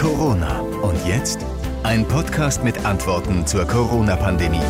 Corona. Und jetzt ein Podcast mit Antworten zur Corona-Pandemie.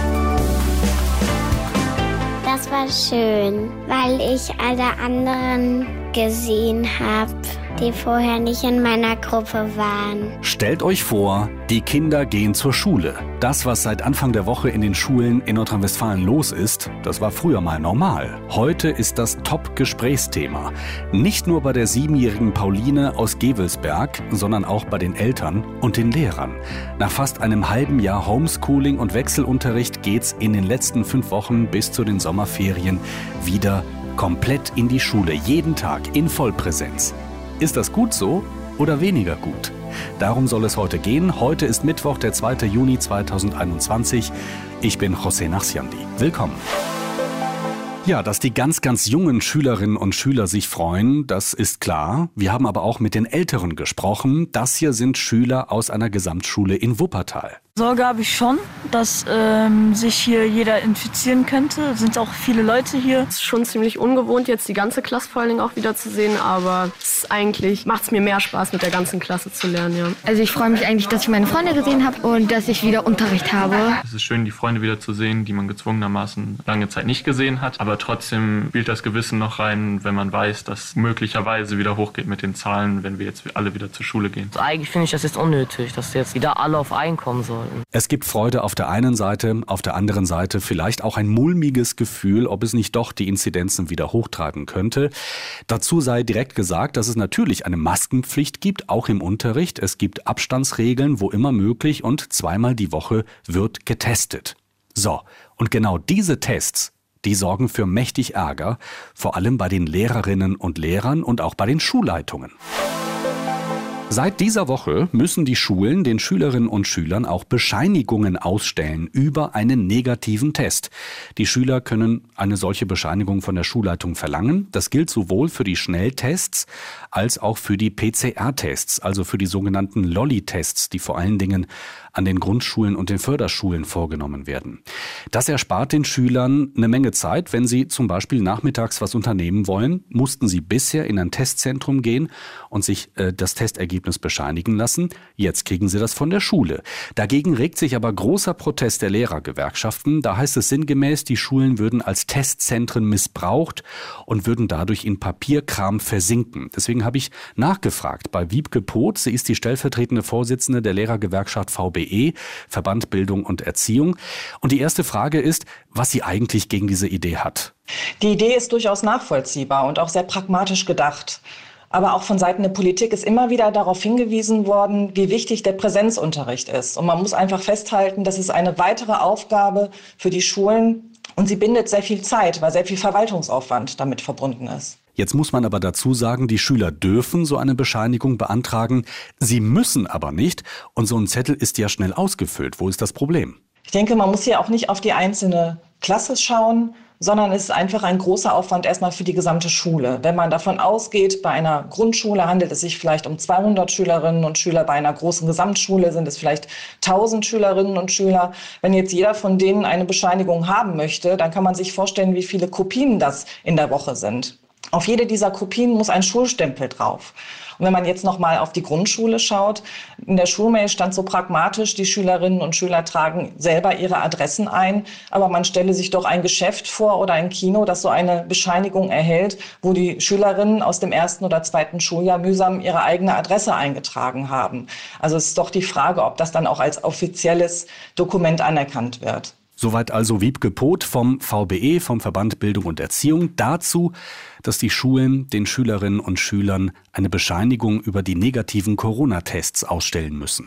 Das war schön, weil ich alle anderen gesehen habe die vorher nicht in meiner Gruppe waren. Stellt euch vor, die Kinder gehen zur Schule. Das, was seit Anfang der Woche in den Schulen in Nordrhein-Westfalen los ist, das war früher mal normal. Heute ist das Top-Gesprächsthema. Nicht nur bei der siebenjährigen Pauline aus Gewelsberg, sondern auch bei den Eltern und den Lehrern. Nach fast einem halben Jahr Homeschooling und Wechselunterricht geht's in den letzten fünf Wochen bis zu den Sommerferien wieder komplett in die Schule, jeden Tag in Vollpräsenz. Ist das gut so oder weniger gut? Darum soll es heute gehen. Heute ist Mittwoch, der 2. Juni 2021. Ich bin José Nachsiandi. Willkommen. Ja, dass die ganz, ganz jungen Schülerinnen und Schüler sich freuen, das ist klar. Wir haben aber auch mit den Älteren gesprochen. Das hier sind Schüler aus einer Gesamtschule in Wuppertal. Sorge habe ich schon, dass ähm, sich hier jeder infizieren könnte. Es sind auch viele Leute hier. Es ist schon ziemlich ungewohnt, jetzt die ganze Klasse vor allen Dingen auch wieder zu sehen, aber es eigentlich macht es mir mehr Spaß, mit der ganzen Klasse zu lernen, ja. Also ich freue mich eigentlich, dass ich meine Freunde gesehen habe und dass ich wieder Unterricht habe. Es ist schön, die Freunde wieder zu sehen, die man gezwungenermaßen lange Zeit nicht gesehen hat. Aber trotzdem spielt das Gewissen noch rein, wenn man weiß, dass möglicherweise wieder hochgeht mit den Zahlen, wenn wir jetzt alle wieder zur Schule gehen. Also eigentlich finde ich das jetzt unnötig, dass jetzt wieder alle auf einen kommen sollen. Es gibt Freude auf der einen Seite, auf der anderen Seite vielleicht auch ein mulmiges Gefühl, ob es nicht doch die Inzidenzen wieder hochtreiben könnte. Dazu sei direkt gesagt, dass es natürlich eine Maskenpflicht gibt, auch im Unterricht. Es gibt Abstandsregeln, wo immer möglich und zweimal die Woche wird getestet. So, und genau diese Tests, die sorgen für mächtig Ärger, vor allem bei den Lehrerinnen und Lehrern und auch bei den Schulleitungen. Seit dieser Woche müssen die Schulen den Schülerinnen und Schülern auch Bescheinigungen ausstellen über einen negativen Test. Die Schüler können eine solche Bescheinigung von der Schulleitung verlangen. Das gilt sowohl für die Schnelltests als auch für die PCR-Tests, also für die sogenannten Lolli-Tests, die vor allen Dingen an den Grundschulen und den Förderschulen vorgenommen werden. Das erspart den Schülern eine Menge Zeit. Wenn sie zum Beispiel nachmittags was unternehmen wollen, mussten sie bisher in ein Testzentrum gehen und sich äh, das Testergebnis bescheinigen lassen. Jetzt kriegen sie das von der Schule. Dagegen regt sich aber großer Protest der Lehrergewerkschaften. Da heißt es sinngemäß, die Schulen würden als Testzentren missbraucht und würden dadurch in Papierkram versinken. Deswegen habe ich nachgefragt bei Wiebke Poth. Sie ist die stellvertretende Vorsitzende der Lehrergewerkschaft VB VBE, Verband Bildung und Erziehung. Und die erste Frage ist, was sie eigentlich gegen diese Idee hat. Die Idee ist durchaus nachvollziehbar und auch sehr pragmatisch gedacht. Aber auch von Seiten der Politik ist immer wieder darauf hingewiesen worden, wie wichtig der Präsenzunterricht ist. Und man muss einfach festhalten, das ist eine weitere Aufgabe für die Schulen und sie bindet sehr viel Zeit, weil sehr viel Verwaltungsaufwand damit verbunden ist. Jetzt muss man aber dazu sagen, die Schüler dürfen so eine Bescheinigung beantragen, sie müssen aber nicht und so ein Zettel ist ja schnell ausgefüllt. Wo ist das Problem? Ich denke, man muss hier auch nicht auf die einzelne Klasse schauen, sondern es ist einfach ein großer Aufwand erstmal für die gesamte Schule. Wenn man davon ausgeht, bei einer Grundschule handelt es sich vielleicht um 200 Schülerinnen und Schüler, bei einer großen Gesamtschule sind es vielleicht 1000 Schülerinnen und Schüler. Wenn jetzt jeder von denen eine Bescheinigung haben möchte, dann kann man sich vorstellen, wie viele Kopien das in der Woche sind. Auf jede dieser Kopien muss ein Schulstempel drauf. Und wenn man jetzt noch mal auf die Grundschule schaut, in der Schulmail stand so pragmatisch, die Schülerinnen und Schüler tragen selber ihre Adressen ein, aber man stelle sich doch ein Geschäft vor oder ein Kino, das so eine Bescheinigung erhält, wo die Schülerinnen aus dem ersten oder zweiten Schuljahr mühsam ihre eigene Adresse eingetragen haben. Also es ist doch die Frage, ob das dann auch als offizielles Dokument anerkannt wird. Soweit also Wiebke Poth vom VBE, vom Verband Bildung und Erziehung, dazu, dass die Schulen den Schülerinnen und Schülern eine Bescheinigung über die negativen Corona-Tests ausstellen müssen.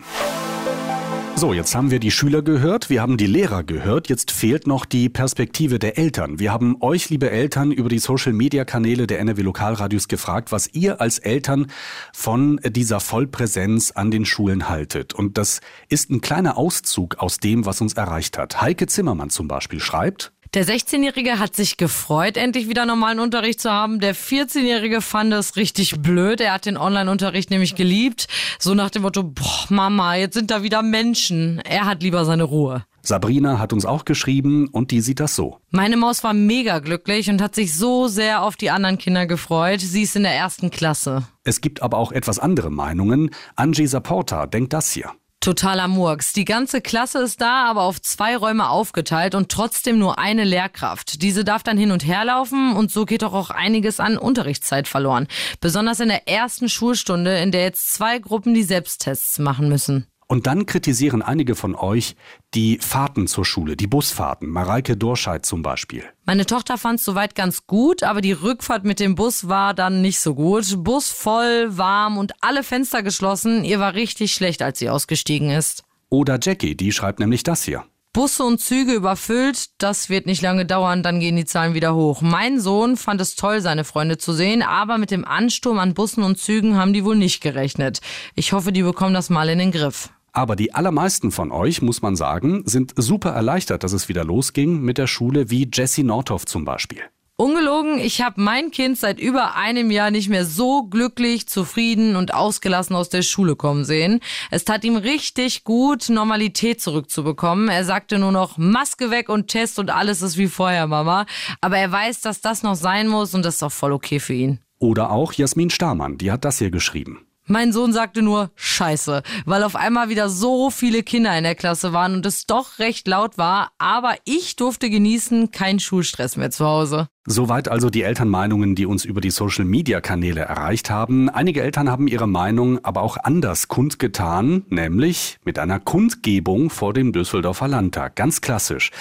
So, jetzt haben wir die Schüler gehört, wir haben die Lehrer gehört, jetzt fehlt noch die Perspektive der Eltern. Wir haben euch, liebe Eltern, über die Social-Media-Kanäle der NRW Lokalradios gefragt, was ihr als Eltern von dieser Vollpräsenz an den Schulen haltet. Und das ist ein kleiner Auszug aus dem, was uns erreicht hat. Heike Zimmermann zum Beispiel schreibt, der 16-Jährige hat sich gefreut, endlich wieder normalen Unterricht zu haben. Der 14-Jährige fand es richtig blöd. Er hat den Online-Unterricht nämlich geliebt. So nach dem Motto, boah, Mama, jetzt sind da wieder Menschen. Er hat lieber seine Ruhe. Sabrina hat uns auch geschrieben und die sieht das so. Meine Maus war mega glücklich und hat sich so sehr auf die anderen Kinder gefreut. Sie ist in der ersten Klasse. Es gibt aber auch etwas andere Meinungen. Angie Saporta denkt das hier. Totaler Murks. Die ganze Klasse ist da, aber auf zwei Räume aufgeteilt und trotzdem nur eine Lehrkraft. Diese darf dann hin und her laufen und so geht doch auch einiges an Unterrichtszeit verloren. Besonders in der ersten Schulstunde, in der jetzt zwei Gruppen die Selbsttests machen müssen. Und dann kritisieren einige von euch die Fahrten zur Schule, die Busfahrten. Mareike Dorscheid zum Beispiel. Meine Tochter fand es soweit ganz gut, aber die Rückfahrt mit dem Bus war dann nicht so gut. Bus voll, warm und alle Fenster geschlossen. Ihr war richtig schlecht, als sie ausgestiegen ist. Oder Jackie, die schreibt nämlich das hier. Busse und Züge überfüllt, das wird nicht lange dauern, dann gehen die Zahlen wieder hoch. Mein Sohn fand es toll, seine Freunde zu sehen, aber mit dem Ansturm an Bussen und Zügen haben die wohl nicht gerechnet. Ich hoffe, die bekommen das mal in den Griff. Aber die allermeisten von euch, muss man sagen, sind super erleichtert, dass es wieder losging mit der Schule, wie Jessie Nordhoff zum Beispiel. Ungelogen, ich habe mein Kind seit über einem Jahr nicht mehr so glücklich, zufrieden und ausgelassen aus der Schule kommen sehen. Es tat ihm richtig gut, Normalität zurückzubekommen. Er sagte nur noch Maske weg und Test und alles ist wie vorher, Mama. Aber er weiß, dass das noch sein muss und das ist auch voll okay für ihn. Oder auch Jasmin Stamann, die hat das hier geschrieben. Mein Sohn sagte nur Scheiße, weil auf einmal wieder so viele Kinder in der Klasse waren und es doch recht laut war, aber ich durfte genießen, kein Schulstress mehr zu Hause. Soweit also die Elternmeinungen, die uns über die Social-Media-Kanäle erreicht haben. Einige Eltern haben ihre Meinung aber auch anders kundgetan, nämlich mit einer Kundgebung vor dem Düsseldorfer Landtag. Ganz klassisch.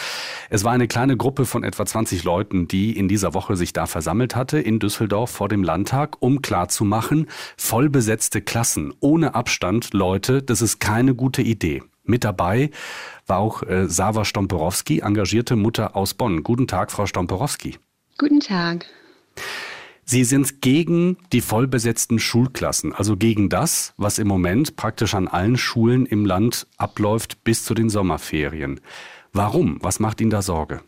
Es war eine kleine Gruppe von etwa 20 Leuten, die in dieser Woche sich da versammelt hatte in Düsseldorf vor dem Landtag, um klarzumachen, vollbesetzte Klassen ohne Abstand, Leute, das ist keine gute Idee. Mit dabei war auch äh, Sava Stomporowski, engagierte Mutter aus Bonn. Guten Tag, Frau Stomporowski. Guten Tag. Sie sind gegen die vollbesetzten Schulklassen, also gegen das, was im Moment praktisch an allen Schulen im Land abläuft bis zu den Sommerferien. Warum? Was macht Ihnen da Sorge?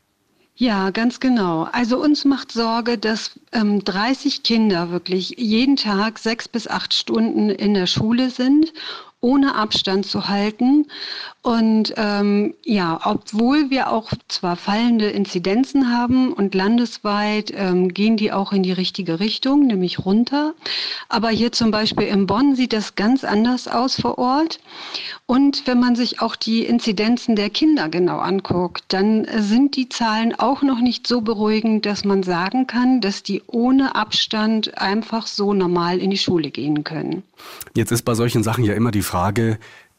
Ja, ganz genau. Also uns macht Sorge, dass ähm, 30 Kinder wirklich jeden Tag sechs bis acht Stunden in der Schule sind ohne Abstand zu halten. Und ähm, ja, obwohl wir auch zwar fallende Inzidenzen haben und landesweit ähm, gehen die auch in die richtige Richtung, nämlich runter. Aber hier zum Beispiel in Bonn sieht das ganz anders aus vor Ort. Und wenn man sich auch die Inzidenzen der Kinder genau anguckt, dann sind die Zahlen auch noch nicht so beruhigend, dass man sagen kann, dass die ohne Abstand einfach so normal in die Schule gehen können. Jetzt ist bei solchen Sachen ja immer die Frage,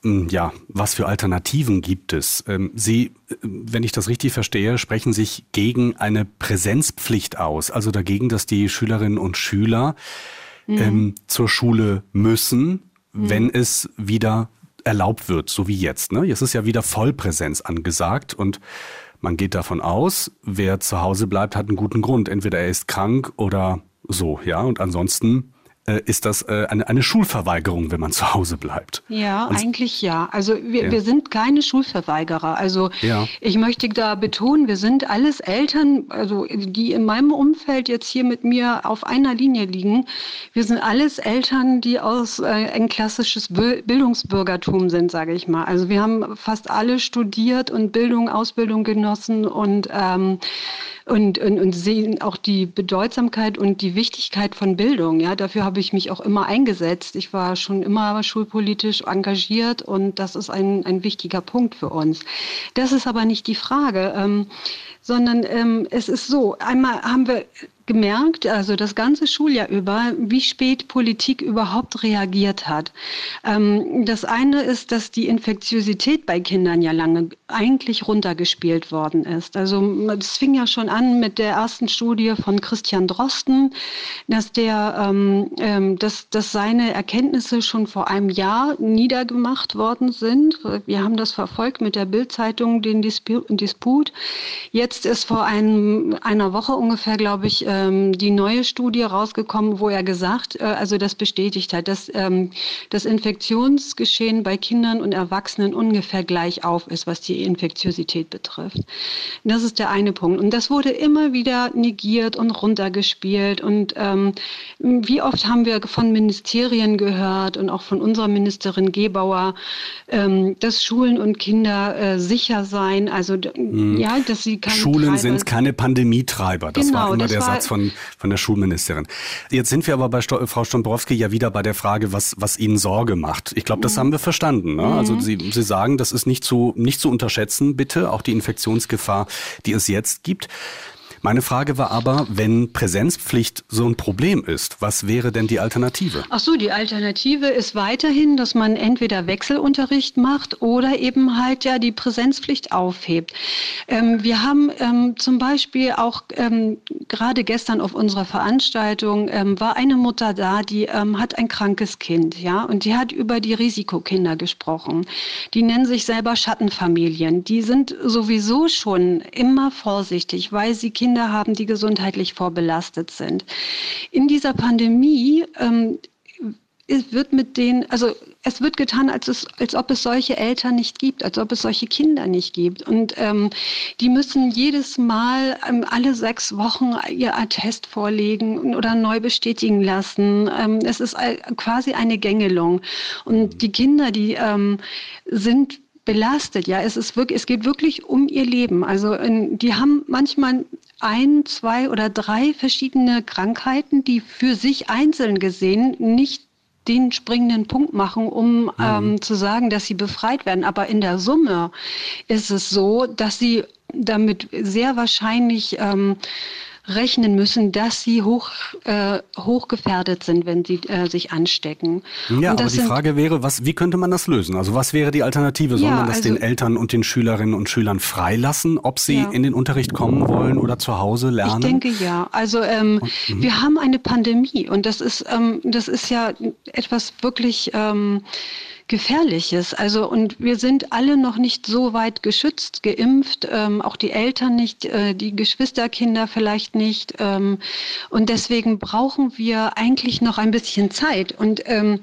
hm, ja, was für Alternativen gibt es? Ähm, Sie, äh, wenn ich das richtig verstehe, sprechen sich gegen eine Präsenzpflicht aus, also dagegen, dass die Schülerinnen und Schüler mhm. ähm, zur Schule müssen, mhm. wenn es wieder erlaubt wird, so wie jetzt. Ne? Jetzt ist ja wieder Vollpräsenz angesagt und man geht davon aus, wer zu Hause bleibt, hat einen guten Grund. Entweder er ist krank oder so, ja. Und ansonsten äh, ist das äh, eine, eine Schulverweigerung, wenn man zu Hause bleibt. Ja, Und, eigentlich ja. Also wir, ja. wir sind keine Schulverweigerer. Also ja. ich möchte da betonen, wir sind alles Eltern, also die in meinem Umfeld jetzt hier mit mir auf einer Linie liegen. Wir sind alles Eltern, die aus äh, ein klassisches Bildungsbürgertum sind, sage ich mal. Also wir haben fast alle studiert und Bildung, Ausbildung genossen und ähm, und, und, und sehen auch die Bedeutsamkeit und die Wichtigkeit von Bildung. Ja, dafür habe ich mich auch immer eingesetzt. Ich war schon immer schulpolitisch engagiert und das ist ein, ein wichtiger Punkt für uns. Das ist aber nicht die Frage, ähm, sondern ähm, es ist so, einmal haben wir gemerkt, also das ganze Schuljahr über, wie spät Politik überhaupt reagiert hat. Ähm, das eine ist, dass die Infektiosität bei Kindern ja lange eigentlich runtergespielt worden ist. Also es fing ja schon an mit der ersten Studie von Christian Drosten, dass der, ähm, ähm, dass, dass seine Erkenntnisse schon vor einem Jahr niedergemacht worden sind. Wir haben das verfolgt mit der Bildzeitung, den Disput. Jetzt ist vor einem, einer Woche ungefähr, glaube ich, ähm, die neue Studie rausgekommen, wo er gesagt, äh, also das bestätigt hat, dass ähm, das Infektionsgeschehen bei Kindern und Erwachsenen ungefähr gleich auf ist, was die Infektiosität betrifft. Das ist der eine Punkt. Und das wurde immer wieder negiert und runtergespielt. Und ähm, wie oft haben wir von Ministerien gehört und auch von unserer Ministerin Gebauer, ähm, dass Schulen und Kinder äh, sicher seien, also mhm. ja, dass sie keine Schulen sind keine Pandemietreiber. Das genau, war immer der Satz von, von der Schulministerin. Jetzt sind wir aber bei Sto Frau Stombrowski ja wieder bei der Frage, was, was Ihnen Sorge macht. Ich glaube, das mhm. haben wir verstanden. Ne? Also mhm. Also Sie, Sie sagen, das ist nicht zu, nicht zu unterschätzen, bitte, auch die Infektionsgefahr, die es jetzt gibt. Meine Frage war aber, wenn Präsenzpflicht so ein Problem ist, was wäre denn die Alternative? Ach so, die Alternative ist weiterhin, dass man entweder Wechselunterricht macht oder eben halt ja die Präsenzpflicht aufhebt. Ähm, wir haben ähm, zum Beispiel auch ähm, gerade gestern auf unserer Veranstaltung ähm, war eine Mutter da, die ähm, hat ein krankes Kind, ja, und die hat über die Risikokinder gesprochen. Die nennen sich selber Schattenfamilien. Die sind sowieso schon immer vorsichtig, weil sie Kinder Kinder haben, die gesundheitlich vorbelastet sind. In dieser Pandemie ähm, wird mit denen, also es wird getan, als, es, als ob es solche Eltern nicht gibt, als ob es solche Kinder nicht gibt. Und ähm, die müssen jedes Mal ähm, alle sechs Wochen ihr Attest vorlegen oder neu bestätigen lassen. Ähm, es ist quasi eine Gängelung. Und die Kinder, die ähm, sind belastet. Ja, es ist wirklich, es geht wirklich um ihr Leben. Also in, die haben manchmal ein, zwei oder drei verschiedene Krankheiten, die für sich einzeln gesehen nicht den springenden Punkt machen, um mhm. ähm, zu sagen, dass sie befreit werden. Aber in der Summe ist es so, dass sie damit sehr wahrscheinlich ähm, rechnen müssen, dass sie hoch, äh, hochgefährdet sind, wenn sie äh, sich anstecken. Ja, aber die Frage wäre, was, wie könnte man das lösen? Also was wäre die Alternative? Soll ja, man das also, den Eltern und den Schülerinnen und Schülern freilassen, ob sie ja. in den Unterricht kommen wollen oder zu Hause lernen? Ich denke ja. Also ähm, und, mhm. wir haben eine Pandemie und das ist, ähm, das ist ja etwas wirklich... Ähm, Gefährliches. Also und wir sind alle noch nicht so weit geschützt, geimpft, ähm, auch die Eltern nicht, äh, die Geschwisterkinder vielleicht nicht. Ähm, und deswegen brauchen wir eigentlich noch ein bisschen Zeit. Und ähm,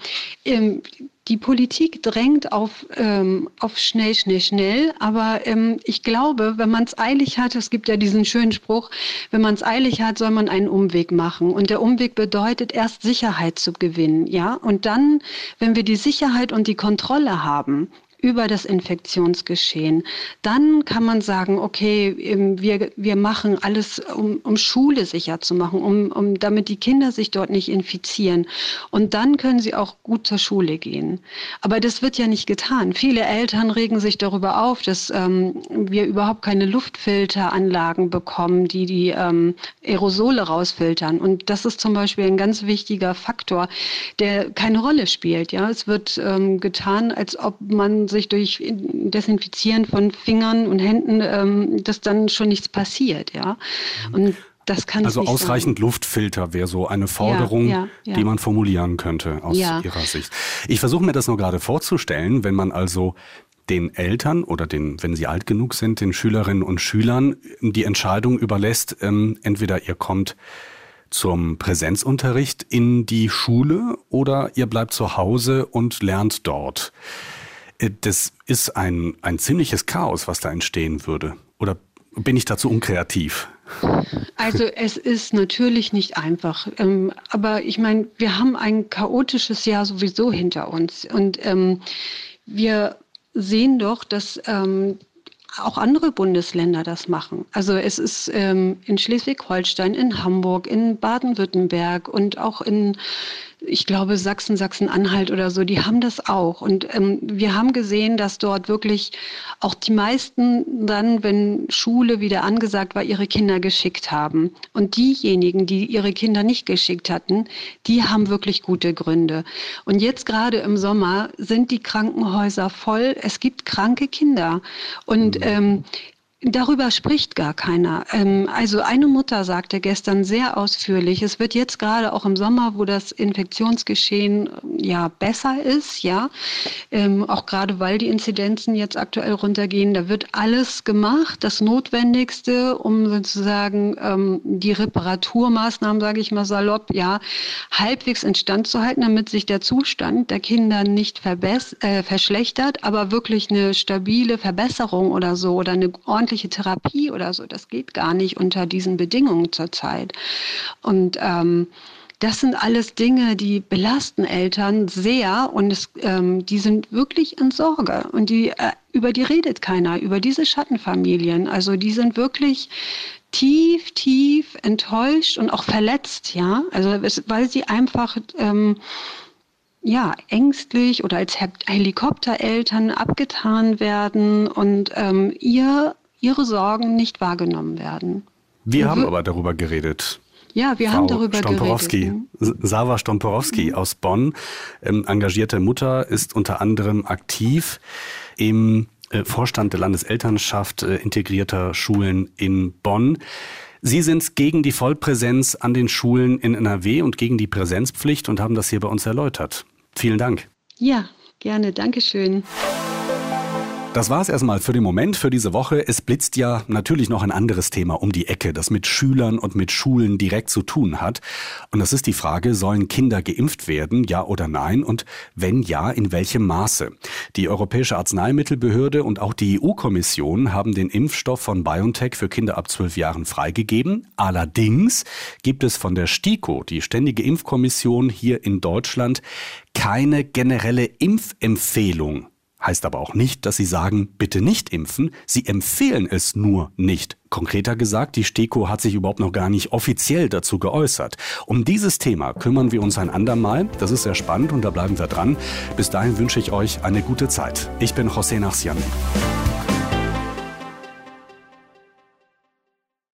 die Politik drängt auf, ähm, auf schnell, schnell, schnell. Aber ähm, ich glaube, wenn man es eilig hat, es gibt ja diesen schönen Spruch, wenn man es eilig hat, soll man einen Umweg machen. Und der Umweg bedeutet erst Sicherheit zu gewinnen. Ja? Und dann, wenn wir die Sicherheit und die Kontrolle haben, über das Infektionsgeschehen. Dann kann man sagen, okay, ähm, wir, wir machen alles, um, um Schule sicher zu machen, um, um, damit die Kinder sich dort nicht infizieren. Und dann können sie auch gut zur Schule gehen. Aber das wird ja nicht getan. Viele Eltern regen sich darüber auf, dass ähm, wir überhaupt keine Luftfilteranlagen bekommen, die die ähm, Aerosole rausfiltern. Und das ist zum Beispiel ein ganz wichtiger Faktor, der keine Rolle spielt. Ja, es wird ähm, getan, als ob man sich durch Desinfizieren von Fingern und Händen, ähm, dass dann schon nichts passiert, ja. Und das kann also ausreichend sein. Luftfilter wäre so eine Forderung, ja, ja, ja. die man formulieren könnte aus Ihrer Sicht. Ich versuche mir das nur gerade vorzustellen, wenn man also den Eltern oder den, wenn sie alt genug sind, den Schülerinnen und Schülern die Entscheidung überlässt, ähm, entweder ihr kommt zum Präsenzunterricht in die Schule oder ihr bleibt zu Hause und lernt dort. Äh, das ist ein, ein ziemliches Chaos, was da entstehen würde. Oder bin ich dazu unkreativ? Also es ist natürlich nicht einfach. Ähm, aber ich meine, wir haben ein chaotisches Jahr sowieso hinter uns. Und ähm, wir sehen doch, dass ähm, auch andere Bundesländer das machen. Also es ist ähm, in Schleswig-Holstein, in Hamburg, in Baden-Württemberg und auch in ich glaube, Sachsen, Sachsen-Anhalt oder so, die haben das auch. Und ähm, wir haben gesehen, dass dort wirklich auch die meisten dann, wenn Schule wieder angesagt war, ihre Kinder geschickt haben. Und diejenigen, die ihre Kinder nicht geschickt hatten, die haben wirklich gute Gründe. Und jetzt gerade im Sommer sind die Krankenhäuser voll. Es gibt kranke Kinder. Und mhm. ähm, Darüber spricht gar keiner. Ähm, also eine Mutter sagte gestern sehr ausführlich, es wird jetzt gerade auch im Sommer, wo das Infektionsgeschehen ja besser ist, ja, ähm, auch gerade weil die Inzidenzen jetzt aktuell runtergehen, da wird alles gemacht, das Notwendigste, um sozusagen ähm, die Reparaturmaßnahmen, sage ich mal salopp, ja, halbwegs instand zu halten, damit sich der Zustand der Kinder nicht äh, verschlechtert, aber wirklich eine stabile Verbesserung oder so oder eine ordentliche ordentliche Therapie oder so, das geht gar nicht unter diesen Bedingungen zurzeit. Und ähm, das sind alles Dinge, die belasten Eltern sehr und es, ähm, die sind wirklich in Sorge und die, äh, über die redet keiner, über diese Schattenfamilien. Also die sind wirklich tief, tief enttäuscht und auch verletzt, ja. Also es, weil sie einfach ähm, ja, ängstlich oder als Helikoptereltern abgetan werden und ähm, ihr ihre Sorgen nicht wahrgenommen werden. Wir haben aber darüber geredet. Ja, wir Frau haben darüber Stomporowski, geredet. Sava Stomporowski mhm. aus Bonn, ähm, engagierte Mutter, ist unter anderem aktiv im äh, Vorstand der Landeselternschaft äh, integrierter Schulen in Bonn. Sie sind gegen die Vollpräsenz an den Schulen in NRW und gegen die Präsenzpflicht und haben das hier bei uns erläutert. Vielen Dank. Ja, gerne. Dankeschön. Das war es erstmal für den Moment, für diese Woche. Es blitzt ja natürlich noch ein anderes Thema um die Ecke, das mit Schülern und mit Schulen direkt zu tun hat. Und das ist die Frage, sollen Kinder geimpft werden, ja oder nein? Und wenn ja, in welchem Maße? Die Europäische Arzneimittelbehörde und auch die EU-Kommission haben den Impfstoff von BioNTech für Kinder ab zwölf Jahren freigegeben. Allerdings gibt es von der STIKO, die Ständige Impfkommission hier in Deutschland, keine generelle Impfempfehlung Heißt aber auch nicht, dass sie sagen, bitte nicht impfen. Sie empfehlen es nur nicht. Konkreter gesagt, die STEKO hat sich überhaupt noch gar nicht offiziell dazu geäußert. Um dieses Thema kümmern wir uns ein andermal. Das ist sehr spannend und da bleiben wir dran. Bis dahin wünsche ich euch eine gute Zeit. Ich bin José Nachsian.